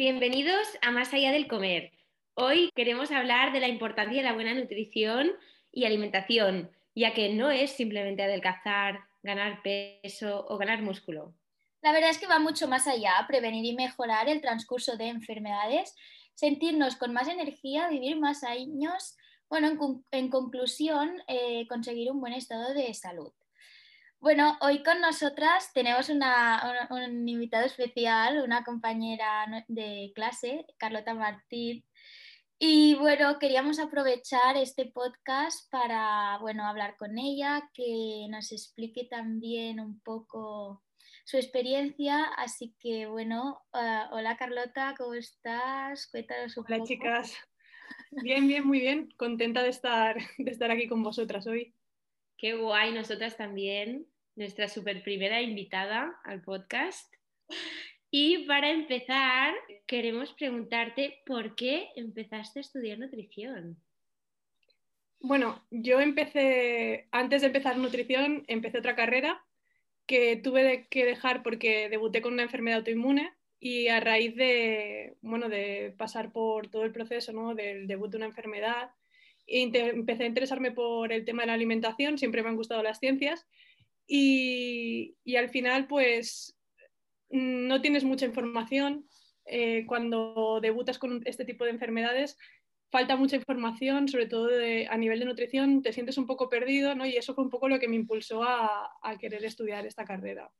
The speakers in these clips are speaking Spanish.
Bienvenidos a Más allá del comer. Hoy queremos hablar de la importancia de la buena nutrición y alimentación, ya que no es simplemente adelgazar, ganar peso o ganar músculo. La verdad es que va mucho más allá, prevenir y mejorar el transcurso de enfermedades, sentirnos con más energía, vivir más años, bueno, en, conclusión, eh, conseguir un buen estado de salud. Bueno, hoy con nosotras tenemos un invitado especial, una compañera de clase, Carlota Martín. Y bueno, queríamos aprovechar este podcast para, bueno, hablar con ella, que nos explique también un poco su experiencia. Así que bueno, eh, hola Carlota, ¿cómo estás? Cuéntanos un hola chicas. Bien, bien, muy bien. Contenta de estar, de estar aquí con vosotras hoy. Qué guay, nosotras también, nuestra super primera invitada al podcast. Y para empezar, queremos preguntarte por qué empezaste a estudiar nutrición. Bueno, yo empecé, antes de empezar nutrición, empecé otra carrera que tuve que dejar porque debuté con una enfermedad autoinmune y a raíz de, bueno, de pasar por todo el proceso ¿no? del debut de una enfermedad, empecé a interesarme por el tema de la alimentación, siempre me han gustado las ciencias y, al final pues no tienes mucha información. Eh, cuando debutas con este tipo de enfermedades, falta mucha información, sobre todo a nivel de nutrición, te sientes un poco perdido, ¿no? Y eso fue un poco lo que me impulsó a querer estudiar esta carrera.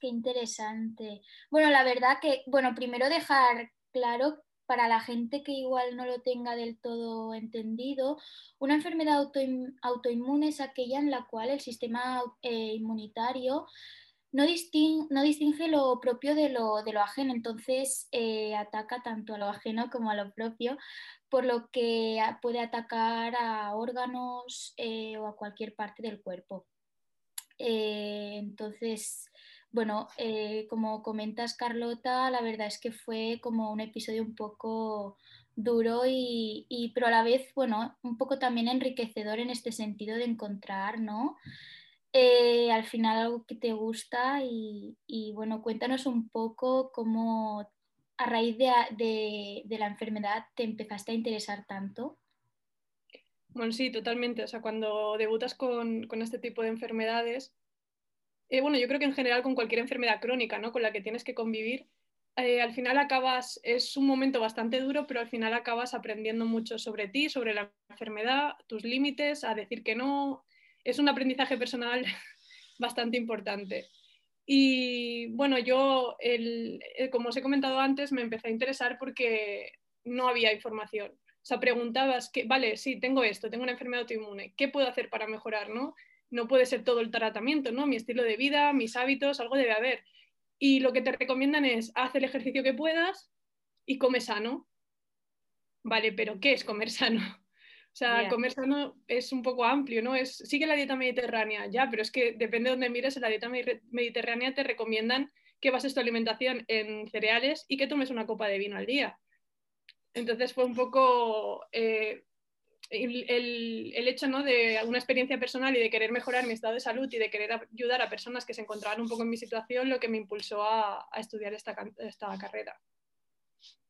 Qué interesante. Bueno, la verdad que, bueno, primero dejar claro para la gente que igual no lo tenga del todo entendido, una enfermedad autoinmune es aquella en la cual el sistema eh, inmunitario no, no, distingue lo propio de lo, de lo ajeno, entonces eh, ataca tanto a lo ajeno como a lo propio, por lo que puede atacar a órganos eh, o a cualquier parte del cuerpo. entonces, bueno, eh, como comentas Carlota, la verdad es que fue como un episodio un poco duro y, pero a la vez, bueno, un poco también enriquecedor en este sentido de encontrar, ¿no? Eh, al final algo que te gusta y, bueno, cuéntanos un poco cómo a raíz de, la enfermedad te empezaste a interesar tanto. Bueno, sí, totalmente. O sea, cuando debutas con, con este tipo de enfermedades, eh, bueno, yo creo que en general con cualquier enfermedad crónica, ¿no? Con la que tienes que convivir, eh, al final acabas, es un momento bastante duro, pero al final acabas aprendiendo mucho sobre ti, sobre la enfermedad, tus límites, a decir que no. Es un aprendizaje personal bastante importante. Y bueno, yo, como os he comentado antes, me empecé a interesar porque no había información. O sea, preguntabas, que, vale, sí, tengo esto, tengo una enfermedad autoinmune, ¿qué puedo hacer para mejorar? ¿no? No puede ser todo el tratamiento, ¿no? Mi estilo de vida, mis hábitos, algo debe haber. Y lo que te recomiendan es haz el ejercicio que puedas y come sano. Vale, pero ¿qué es comer sano? O sea, comer sano es un poco amplio, ¿no? Es, sigue la dieta mediterránea, ya, pero es que depende de donde mires, en la dieta mediterránea te recomiendan que bases tu alimentación en cereales y que tomes una copa de vino al día. Entonces fue un poco eh, el, hecho ¿no? de una experiencia personal y de querer mejorar mi estado de salud y de querer ayudar a personas que se encontraban un poco en mi situación, lo que me impulsó a, estudiar esta, esta, carrera.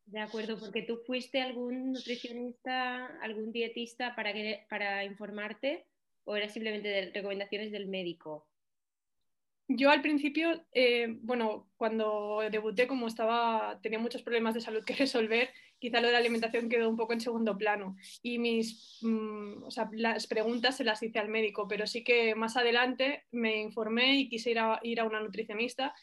De acuerdo, porque tú fuiste algún nutricionista, algún dietista para, para informarte o era simplemente de recomendaciones del médico. Yo al principio, eh, bueno, cuando debuté, como estaba, tenía muchos problemas de salud que resolver, quizá lo de la alimentación quedó un poco en segundo plano. Y mis, mm, o sea, las preguntas se las hice al médico, pero sí que más adelante me informé y quise ir a, ir a una nutricionista.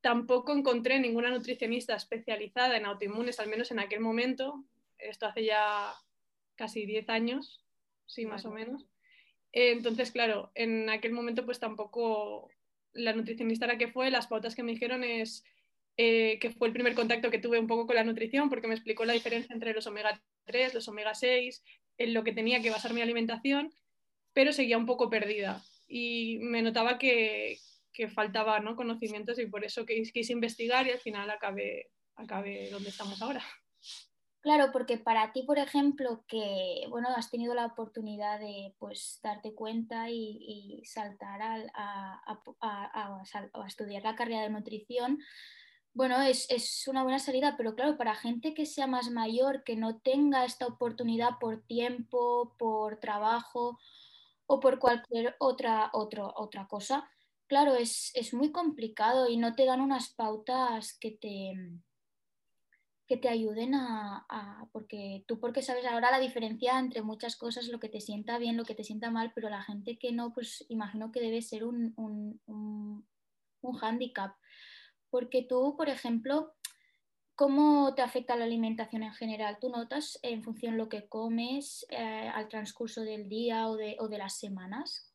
Tampoco encontré ninguna nutricionista especializada en autoinmunes, al menos en aquel momento. Esto hace ya casi 10 años, sí, más o menos. Entonces, claro, en aquel momento pues tampoco la nutricionista la que fue, las pautas que me dijeron es eh, que fue el primer contacto que tuve un poco con la nutrición, porque me explicó la diferencia entre los omega 3, los omega 6, en lo que tenía que basar mi alimentación, pero seguía un poco perdida y me notaba que, que faltaba ¿no? conocimientos y por eso quise investigar y al final acabé, acabé donde estamos ahora. Claro, porque para ti, por ejemplo, que bueno, has tenido la oportunidad de pues darte cuenta y, saltar a, a, estudiar la carrera de nutrición, bueno, es, es, una buena salida, pero claro, para gente que sea más mayor, que no tenga esta oportunidad por tiempo, por trabajo o por cualquier otra, otra cosa, claro, es, es, muy complicado y no te dan unas pautas que te, que te ayuden a, a, porque tú porque sabes ahora la diferencia entre muchas cosas, lo que te sienta bien, lo que te sienta mal, pero la gente que no, pues imagino que debe ser un, un, un, un hándicap. Porque tú, por ejemplo, ¿cómo te afecta la alimentación en general? ¿Tú notas en función de lo que comes eh, al transcurso del día o de, las semanas?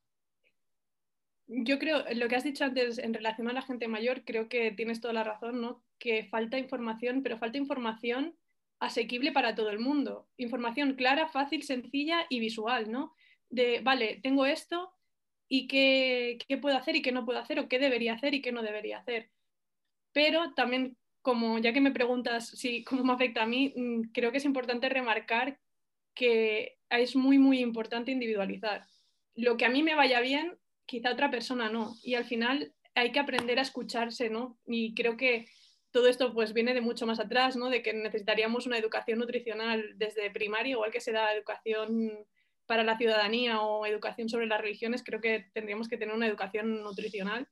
Yo creo, lo que has dicho antes en relación a la gente mayor, creo que tienes toda la razón, ¿no? Que falta información, pero falta información asequible para todo el mundo. Información clara, fácil, sencilla y visual, ¿no? De, vale, tengo esto y qué puedo hacer y qué no puedo hacer, o qué debería hacer y qué no debería hacer pero también, como ya que me preguntas si, cómo me afecta a mí, mm, creo que es importante remarcar que es muy, muy importante individualizar. Lo que a mí me vaya bien, quizá otra persona no. Y al final hay que aprender a escucharse, ¿no? Y creo que todo esto pues viene de mucho más atrás, ¿no? De que necesitaríamos una educación nutricional desde primaria, igual que se da educación para la ciudadanía o educación sobre las religiones, creo que tendríamos que tener una educación nutricional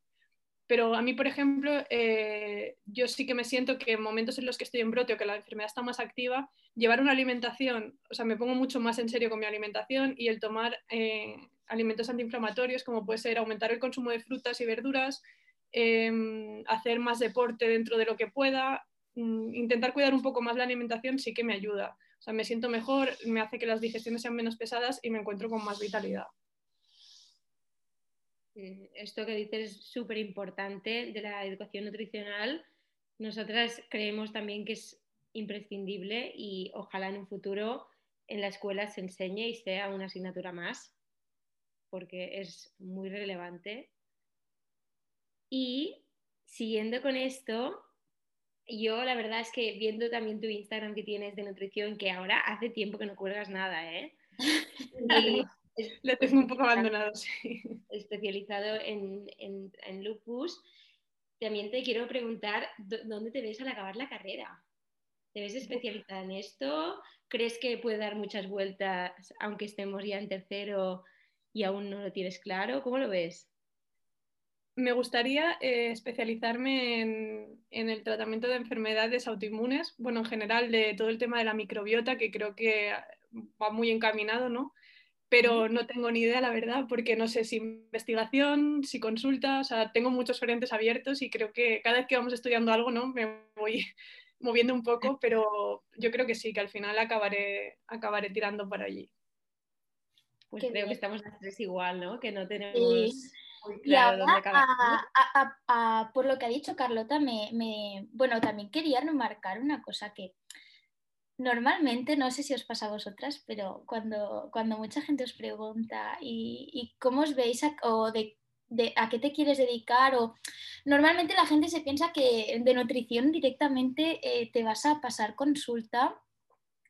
pero a mí, por ejemplo, eh, yo sí que me siento que en momentos en los que estoy en brote o que la enfermedad está más activa, llevar una alimentación, o sea, me pongo mucho más en serio con mi alimentación y el tomar eh, alimentos antiinflamatorios, como puede ser aumentar el consumo de frutas y verduras, em, hacer más deporte dentro de lo que pueda, mm, intentar cuidar un poco más la alimentación sí que me ayuda. O sea, me siento mejor, me hace que las digestiones sean menos pesadas y me encuentro con más vitalidad. Mm, esto que dices es súper importante de la educación nutricional. Nosotras creemos también que es imprescindible y ojalá en un futuro en la escuela se enseñe y sea una asignatura más, porque es muy relevante. Y siguiendo con esto, yo la verdad es que viendo también tu Instagram que tienes de nutrición, que ahora hace tiempo que no cuelgas nada, ¿eh? Lo tengo un poco abandonado, sí. Especializado en, en, lupus. También te quiero preguntar, ¿dónde te ves al acabar la carrera? ¿Te ves especializada en esto? ¿Crees que puede dar muchas vueltas aunque estemos ya en tercero y aún no lo tienes claro? ¿Cómo lo ves? Me gustaría eh, especializarme en, en, el tratamiento de enfermedades autoinmunes, bueno, en general de todo el tema de la microbiota, que creo que va muy encaminado, ¿no? Pero no tengo ni idea, la verdad, porque no sé si investigación, si consulta, o sea, tengo muchos frentes abiertos y creo que cada vez que vamos estudiando algo, ¿no? Me voy moviendo un poco, pero yo creo que sí, que al final acabaré, acabaré tirando para allí. Pues creo que estamos las tres igual, ¿no? Que no tenemos... Muy claro dónde acabar. por lo que ha dicho Carlota, me, me, bueno, también quería remarcar una cosa que Normalmente, no sé si os pasa a vosotras, pero cuando, cuando mucha gente os pregunta y, cómo os veis o de, a qué te quieres dedicar, o normalmente la gente se piensa que de nutrición directamente eh, te vas a pasar consulta,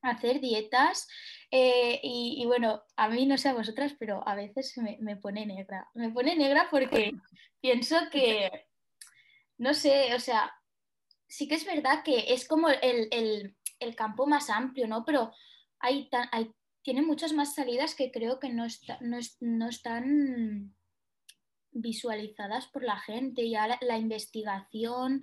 hacer dietas eh, y, bueno, a mí no sé a vosotras, pero a veces me, me pone negra. Me pone negra porque pienso que, no sé, o sea, sí que es verdad que es como el el campo más amplio, ¿no? Pero hay, hay tiene muchas más salidas que creo que no, no, están visualizadas por la gente. Ya la, investigación,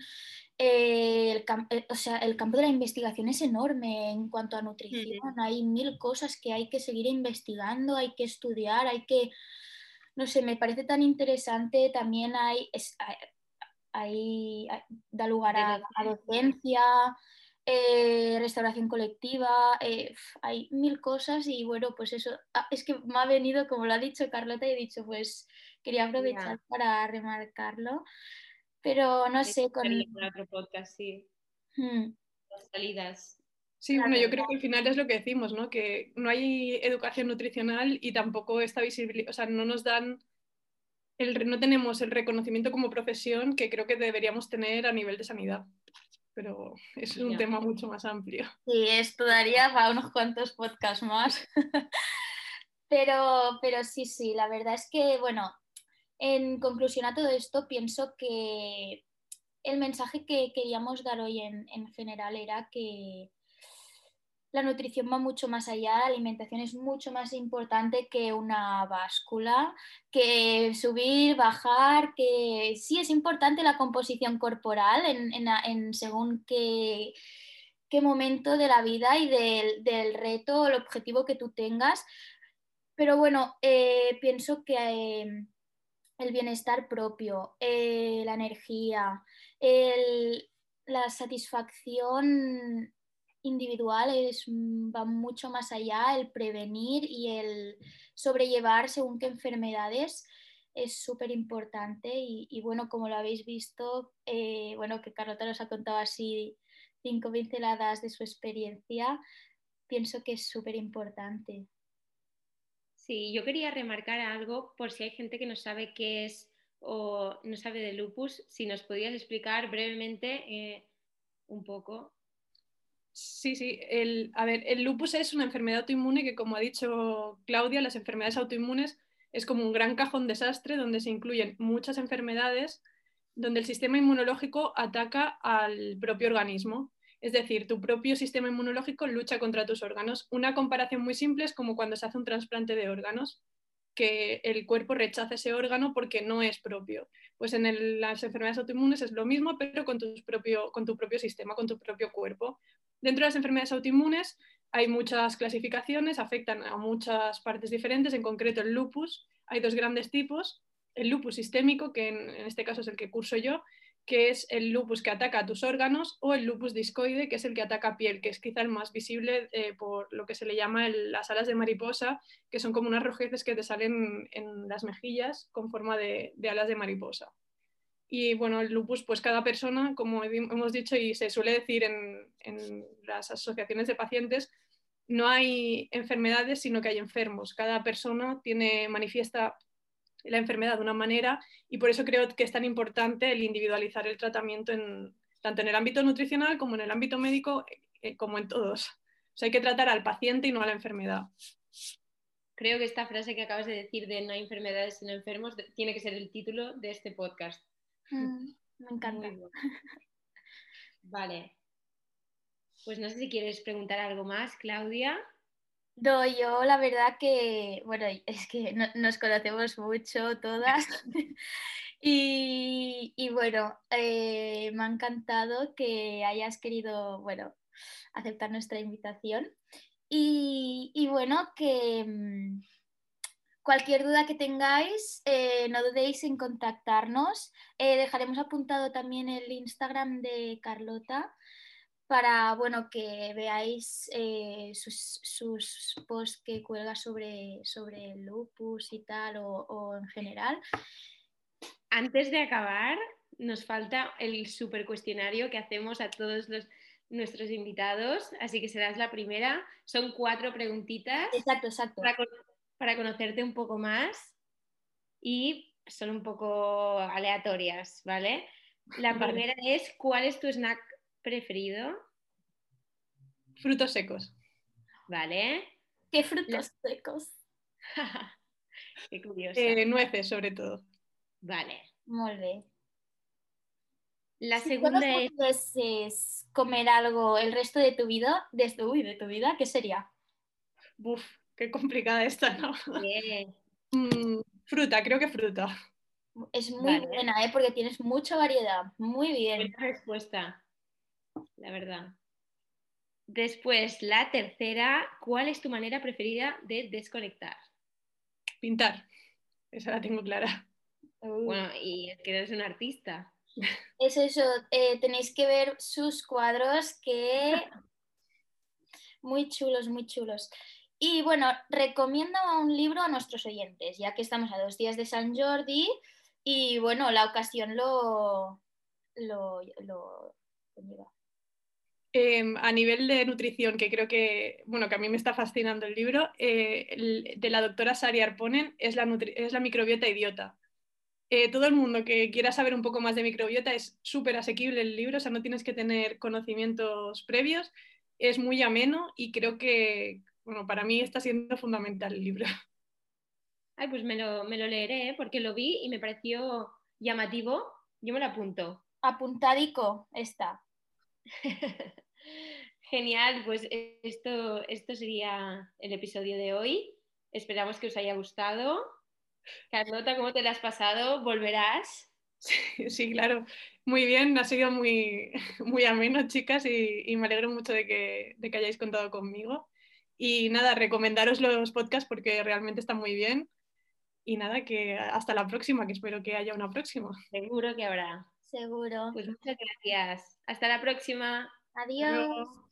eh, el, eh, o sea, el campo de la investigación es enorme en cuanto a nutrición. Hay mil cosas que hay que seguir investigando, hay que estudiar, hay que, no sé, me parece tan interesante. También hay, hay, da lugar a, a docencia. Eh, restauración colectiva, eh, hay mil cosas y bueno, pues eso, ah, es que me ha venido, como lo ha dicho Carlota, y he dicho, pues quería aprovechar para remarcarlo, pero no sé, con... Otro podcast, sí. Hmm. Las salidas. Sí, bueno, yo creo que al final es lo que decimos, ¿no? Que no hay educación nutricional y tampoco está visible, o sea, no nos dan, el, no tenemos el reconocimiento como profesión que creo que deberíamos tener a nivel de sanidad pero es un tema mucho más amplio. Sí, esto daría para unos cuantos podcasts más. pero, pero sí, sí, la verdad es que, bueno, en conclusión a todo esto, pienso que el mensaje que queríamos dar hoy en, general era que la nutrición va mucho más allá, la alimentación es mucho más importante que una báscula, que subir, bajar, que sí es importante la composición corporal en, según qué, qué, momento de la vida y del, del reto el objetivo que tú tengas. Pero bueno, eh, pienso que eh, el bienestar propio, eh, la energía, la satisfacción individual es, mm, va mucho más allá, el prevenir y el sobrellevar según qué enfermedades es súper importante y, bueno, como lo habéis visto, eh, bueno, que Carlota nos ha contado así cinco pinceladas de su experiencia, pienso que es súper importante. Sí, yo quería remarcar algo por si hay gente que no sabe qué es o no sabe de lupus, si nos podías explicar brevemente eh, un poco. Sí, sí. El, a ver, el lupus es una enfermedad autoinmune que, como ha dicho Claudia, las enfermedades autoinmunes es como un gran cajón desastre donde se incluyen muchas enfermedades donde el sistema inmunológico ataca al propio organismo. Es decir, tu propio sistema inmunológico lucha contra tus órganos. Una comparación muy simple es como cuando se hace un trasplante de órganos, que el cuerpo rechaza ese órgano porque no es propio. Pues en las enfermedades autoinmunes es lo mismo, pero con tu, propio, con tu propio sistema, con tu propio cuerpo. Dentro de las enfermedades autoinmunes hay muchas clasificaciones, afectan a muchas partes diferentes, en concreto el lupus. Hay dos grandes tipos, el lupus sistémico, que en este caso es el que curso yo, que es el lupus que ataca a tus órganos, o el lupus discoide, que es el que ataca a piel, que es quizá el más visible eh, por lo que se le llama las alas de mariposa, que son como unas rojeces que te salen en las mejillas con forma de, alas de mariposa. Y bueno, el lupus, pues cada persona, como hemos dicho y se suele decir en, las asociaciones de pacientes, no hay enfermedades, sino que hay enfermos. Cada persona tiene, manifiesta la enfermedad de una manera y por eso creo que es tan importante el individualizar el tratamiento en, tanto en el ámbito nutricional como en el ámbito médico, eh, como en todos. O sea, hay que tratar al paciente y no a la enfermedad. Creo que esta frase que acabas de decir de no hay enfermedades sino enfermos tiene que ser el título de este podcast. Mm, me encanta. Vale. Pues no sé si quieres preguntar algo más, Claudia. No, yo la verdad que, bueno, es que nos conocemos mucho todas y, bueno, eh, me ha encantado que hayas querido, bueno, aceptar nuestra invitación y, bueno, que mm, cualquier duda que tengáis, eh, no dudéis en contactarnos. Eh, dejaremos apuntado también el Instagram de Carlota para bueno, que veáis eh, sus, posts que cuelga sobre, sobre el lupus y tal, o, en general. Antes de acabar, nos falta el super cuestionario que hacemos a todos nuestros invitados, así que serás la primera. Son cuatro preguntitas. Exacto, exacto. Para, para conocerte un poco más y son un poco aleatorias, ¿vale? La primera es, ¿cuál es tu snack preferido? Frutos secos. Vale. ¿Qué frutos secos? Qué curioso. Eh, nueces, sobre todo. Vale. Muy bien. La segunda es... comer algo el resto de tu vida, desde uy, de tu vida, ¿qué sería? Uf, qué complicada esta, ¿no? Mm, fruta, creo que fruta. Es muy buena, ¿eh? porque tienes mucha variedad. Muy bien. Buena respuesta la verdad. Después, la tercera, ¿cuál es tu manera preferida de desconectar? Pintar, esa la tengo clara. Bueno, y es que eres un artista. Es eso, eh, tenéis que ver sus cuadros que muy chulos, muy chulos. Y bueno, recomiendo un libro a nuestros oyentes, ya que estamos a dos días de San Jordi y bueno, la ocasión lo, lo, lo Em, a nivel de nutrición, que creo que, bueno, que a mí me está fascinando el libro, eh, de la doctora Sari Arponen, es la, es la microbiota idiota. Eh, todo el mundo que quiera saber un poco más de microbiota es súper asequible el libro, o sea, no tienes que tener conocimientos previos, es muy ameno y creo que, bueno, para mí está siendo fundamental el libro. Ay, pues me lo, me lo leeré ¿eh? porque lo vi y me pareció llamativo. Yo me lo apunto. apuntadico está. Genial, pues esto, esto sería el episodio de hoy. Esperamos que os haya gustado. Carlota, ¿cómo te lo has pasado? ¿Volverás? Sí, claro. Muy bien, ha sido muy, muy ameno, chicas, y, me alegro mucho de que, de que hayáis contado conmigo. Y nada, recomendaros los podcasts porque realmente están muy bien. Y nada, que hasta la próxima, que espero que haya una próxima. Seguro que habrá. Seguro. Pues muchas gracias. Hasta la próxima. Adiós.